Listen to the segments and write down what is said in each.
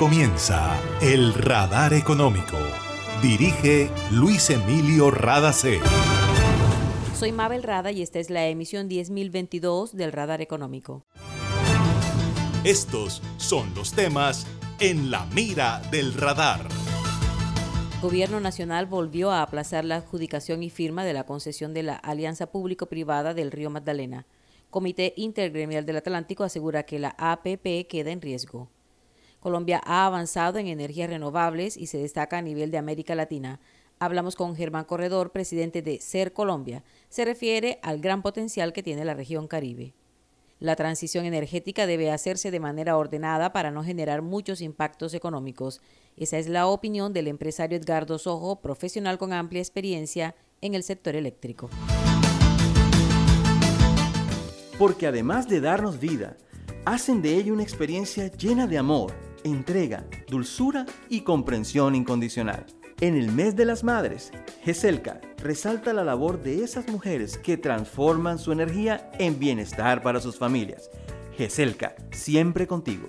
comienza El Radar Económico. Dirige Luis Emilio Radacé. Soy Mabel Rada y esta es la emisión 10022 del Radar Económico. Estos son los temas en la mira del radar. Gobierno Nacional volvió a aplazar la adjudicación y firma de la concesión de la Alianza Público-Privada del Río Magdalena. Comité Intergremial del Atlántico asegura que la APP queda en riesgo. Colombia ha avanzado en energías renovables y se destaca a nivel de América Latina. Hablamos con Germán Corredor, presidente de Ser Colombia. Se refiere al gran potencial que tiene la región Caribe. La transición energética debe hacerse de manera ordenada para no generar muchos impactos económicos. Esa es la opinión del empresario Edgardo Sojo, profesional con amplia experiencia en el sector eléctrico. Porque además de darnos vida, hacen de ello una experiencia llena de amor entrega, dulzura y comprensión incondicional. En el mes de las madres, GESELCA resalta la labor de esas mujeres que transforman su energía en bienestar para sus familias. GESELCA, siempre contigo.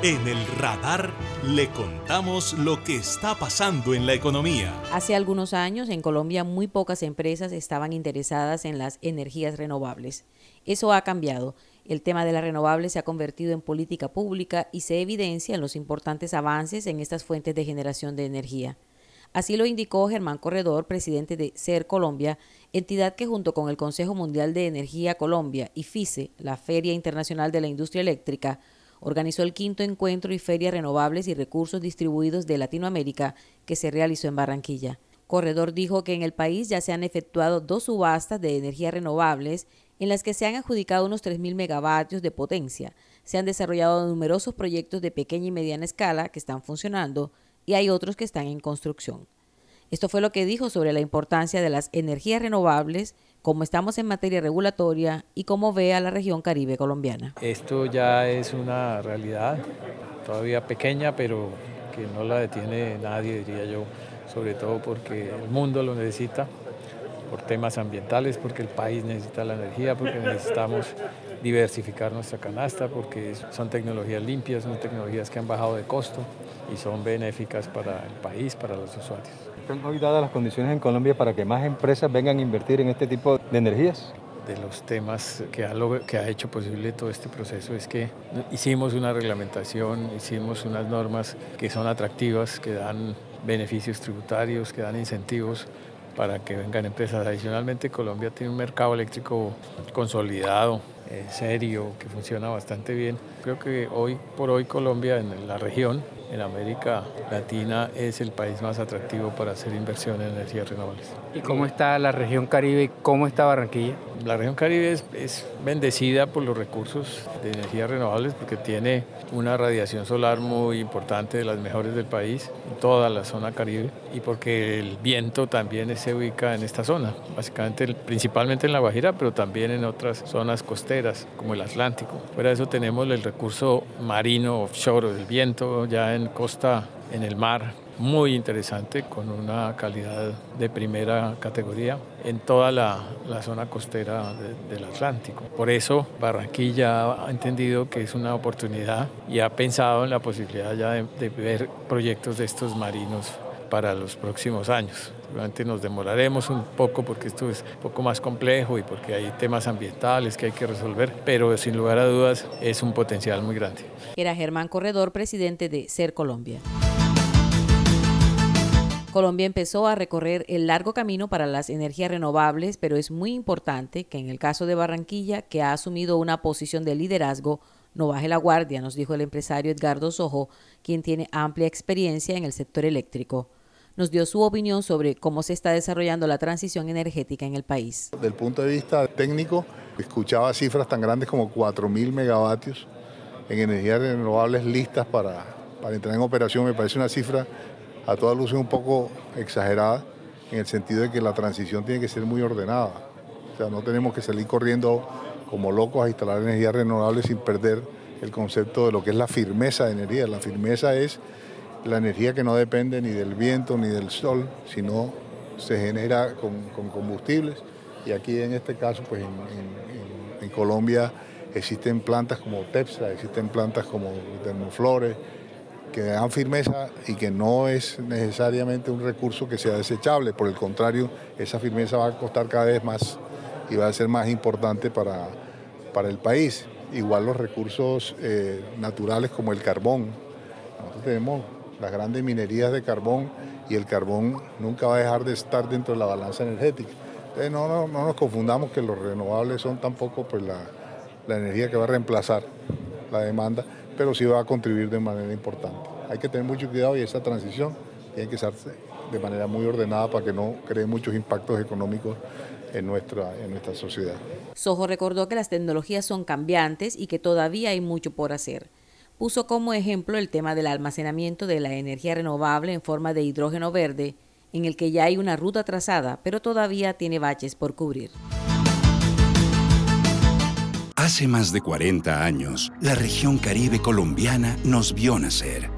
En el radar le contamos lo que está pasando en la economía. Hace algunos años en Colombia muy pocas empresas estaban interesadas en las energías renovables. Eso ha cambiado. El tema de las renovables se ha convertido en política pública y se evidencia en los importantes avances en estas fuentes de generación de energía. Así lo indicó Germán Corredor, presidente de SER Colombia, entidad que junto con el Consejo Mundial de Energía Colombia y FICE, la Feria Internacional de la Industria Eléctrica, organizó el quinto encuentro y feria renovables y recursos distribuidos de Latinoamérica que se realizó en Barranquilla. Corredor dijo que en el país ya se han efectuado dos subastas de energías renovables en las que se han adjudicado unos 3.000 megavatios de potencia. Se han desarrollado numerosos proyectos de pequeña y mediana escala que están funcionando y hay otros que están en construcción. Esto fue lo que dijo sobre la importancia de las energías renovables cómo estamos en materia regulatoria y cómo ve a la región caribe colombiana. Esto ya es una realidad, todavía pequeña, pero que no la detiene nadie, diría yo, sobre todo porque el mundo lo necesita, por temas ambientales, porque el país necesita la energía, porque necesitamos diversificar nuestra canasta, porque son tecnologías limpias, son tecnologías que han bajado de costo y son benéficas para el país, para los usuarios. ¿Están hoy dadas las condiciones en Colombia para que más empresas vengan a invertir en este tipo de energías? de los temas que ha, que ha hecho posible todo este proceso es que hicimos una reglamentación, hicimos unas normas que son atractivas, que dan beneficios tributarios, que dan incentivos para que vengan empresas. Adicionalmente, Colombia tiene un mercado eléctrico consolidado, eh, serio, que funciona bastante bien. Creo que hoy por hoy Colombia en la región en América Latina es el país más atractivo para hacer inversión en energías renovables. ¿Y cómo está la región Caribe y cómo está Barranquilla? La región Caribe es, bendecida por los recursos de energías renovables porque tiene una radiación solar muy importante, de las mejores del país, en toda la zona Caribe, y porque el viento también se ubica en esta zona, básicamente principalmente en La Guajira, pero también en otras zonas costeras como el Atlántico. Fuera de eso tenemos el recurso marino offshore del viento ya en costa, en el mar, muy interesante, con una calidad de primera categoría en toda la, zona costera del Atlántico. Por eso Barranquilla ha entendido que es una oportunidad y ha pensado en la posibilidad ya de, ver proyectos de estos marinos para los próximos años. Seguramente nos demoraremos un poco porque esto es un poco más complejo y porque hay temas ambientales que hay que resolver, pero sin lugar a dudas es un potencial muy grande. Era Germán Corredor, presidente de Ser Colombia. Colombia empezó a recorrer el largo camino para las energías renovables, pero es muy importante que en el caso de Barranquilla, que ha asumido una posición de liderazgo, no baje la guardia, nos dijo el empresario Edgardo Sojo, quien tiene amplia experiencia en el sector eléctrico. Nos dio su opinión sobre cómo se está desarrollando la transición energética en el país. Desde el punto de vista técnico, escuchaba cifras tan grandes como 4.000 megavatios en energías renovables listas para, para entrar en operación. Me parece una cifra a todas luces un poco exagerada en el sentido de que la transición tiene que ser muy ordenada. O sea, no tenemos que salir corriendo como locos a instalar energías renovables sin perder el concepto de lo que es la firmeza de energía. La firmeza es la energía que no depende ni del viento ni del sol, sino se genera con, combustibles. Y aquí en este caso, pues en, Colombia existen plantas como Tepsa, existen plantas como Termoflores, que dan firmeza y que no es necesariamente un recurso que sea desechable, por el contrario, esa firmeza va a costar cada vez más y va a ser más importante para, para el país. Igual los recursos eh, naturales como el carbón. Nosotros tenemos las grandes minerías de carbón y el carbón nunca va a dejar de estar dentro de la balanza energética. Entonces no, no, no nos confundamos que los renovables son tampoco pues, la, la energía que va a reemplazar la demanda, pero sí va a contribuir de manera importante. Hay que tener mucho cuidado y esa transición tiene que hacerse de manera muy ordenada para que no cree muchos impactos económicos en nuestra, en nuestra sociedad. Sojo recordó que las tecnologías son cambiantes y que todavía hay mucho por hacer. Puso como ejemplo el tema del almacenamiento de la energía renovable en forma de hidrógeno verde, en el que ya hay una ruta trazada, pero todavía tiene baches por cubrir. Hace más de 40 años, la región caribe colombiana nos vio nacer.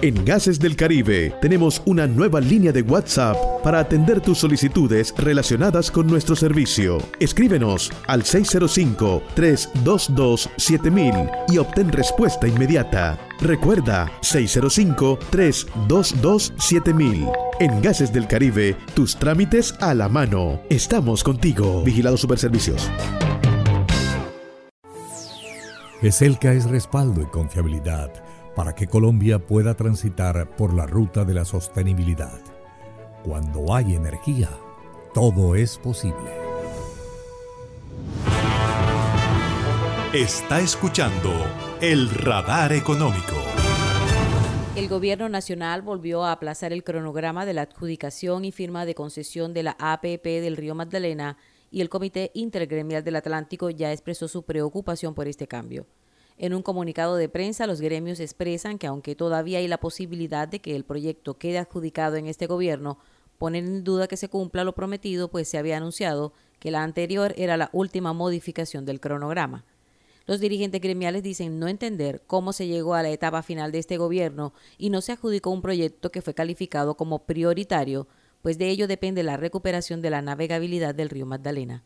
En Gases del Caribe tenemos una nueva línea de WhatsApp para atender tus solicitudes relacionadas con nuestro servicio. Escríbenos al 605-322-7000 y obtén respuesta inmediata. Recuerda 605-322-7000. En Gases del Caribe, tus trámites a la mano. Estamos contigo. Vigilado Superservicios. ESELCA es respaldo y confiabilidad para que Colombia pueda transitar por la ruta de la sostenibilidad. Cuando hay energía, todo es posible. Está escuchando el radar económico. El gobierno nacional volvió a aplazar el cronograma de la adjudicación y firma de concesión de la APP del río Magdalena y el Comité Intergremial del Atlántico ya expresó su preocupación por este cambio. En un comunicado de prensa, los gremios expresan que aunque todavía hay la posibilidad de que el proyecto quede adjudicado en este gobierno, ponen en duda que se cumpla lo prometido, pues se había anunciado que la anterior era la última modificación del cronograma. Los dirigentes gremiales dicen no entender cómo se llegó a la etapa final de este gobierno y no se adjudicó un proyecto que fue calificado como prioritario, pues de ello depende la recuperación de la navegabilidad del río Magdalena.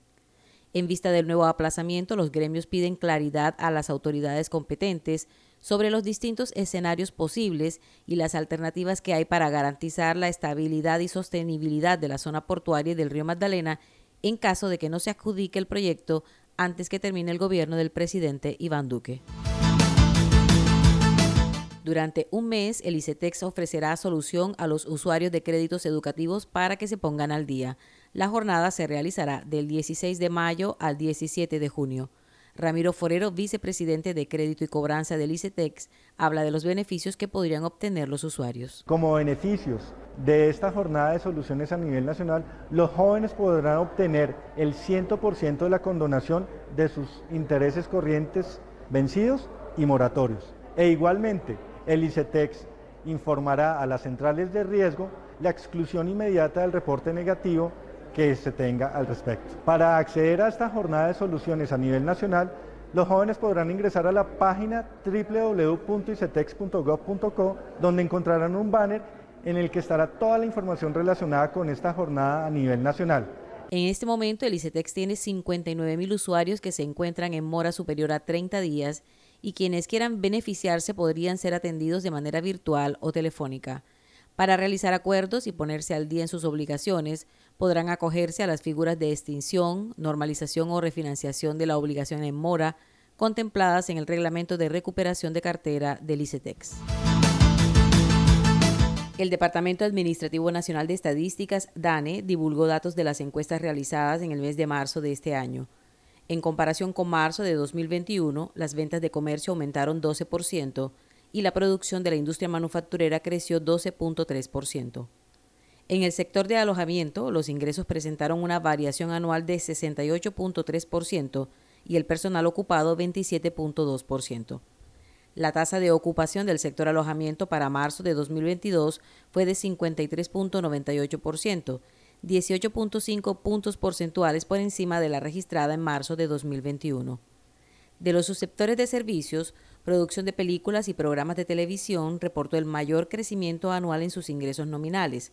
En vista del nuevo aplazamiento, los gremios piden claridad a las autoridades competentes sobre los distintos escenarios posibles y las alternativas que hay para garantizar la estabilidad y sostenibilidad de la zona portuaria del río Magdalena en caso de que no se adjudique el proyecto antes que termine el gobierno del presidente Iván Duque. Durante un mes, el ICETEX ofrecerá solución a los usuarios de créditos educativos para que se pongan al día. La jornada se realizará del 16 de mayo al 17 de junio. Ramiro Forero, vicepresidente de Crédito y Cobranza del ICETEX, habla de los beneficios que podrían obtener los usuarios. Como beneficios de esta jornada de soluciones a nivel nacional, los jóvenes podrán obtener el 100% de la condonación de sus intereses corrientes vencidos y moratorios. E igualmente, el ICETEX informará a las centrales de riesgo la exclusión inmediata del reporte negativo que se tenga al respecto. Para acceder a esta jornada de soluciones a nivel nacional, los jóvenes podrán ingresar a la página www.icetex.gov.co donde encontrarán un banner en el que estará toda la información relacionada con esta jornada a nivel nacional. En este momento el ICETEX tiene 59 mil usuarios que se encuentran en mora superior a 30 días y quienes quieran beneficiarse podrían ser atendidos de manera virtual o telefónica. Para realizar acuerdos y ponerse al día en sus obligaciones, podrán acogerse a las figuras de extinción, normalización o refinanciación de la obligación en mora contempladas en el Reglamento de Recuperación de Cartera del ICETEX. El Departamento Administrativo Nacional de Estadísticas, DANE, divulgó datos de las encuestas realizadas en el mes de marzo de este año. En comparación con marzo de 2021, las ventas de comercio aumentaron 12%, y la producción de la industria manufacturera creció 12.3%. En el sector de alojamiento, los ingresos presentaron una variación anual de 68.3% y el personal ocupado 27.2%. La tasa de ocupación del sector alojamiento para marzo de 2022 fue de 53.98%, 18.5 puntos porcentuales por encima de la registrada en marzo de 2021. De los susceptores de servicios, producción de películas y programas de televisión reportó el mayor crecimiento anual en sus ingresos nominales,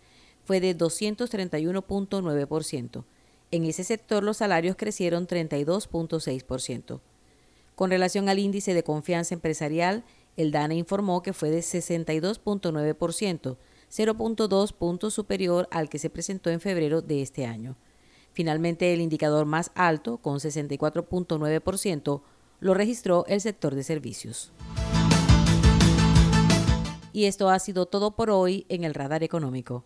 fue de 231.9%. En ese sector los salarios crecieron 32.6%. Con relación al índice de confianza empresarial, el DANE informó que fue de 62.9%, 0.2 puntos superior al que se presentó en febrero de este año. Finalmente, el indicador más alto, con 64.9%, lo registró el sector de servicios. Y esto ha sido todo por hoy en el Radar Económico.